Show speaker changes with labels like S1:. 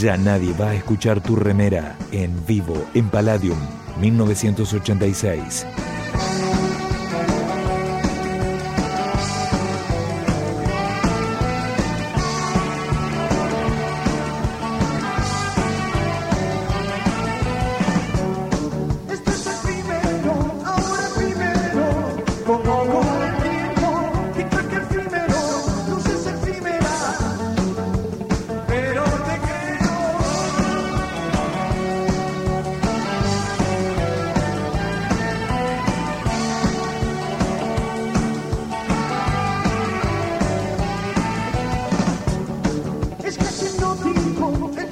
S1: Ya nadie va a escuchar tu remera en vivo en Palladium 1986. Putin.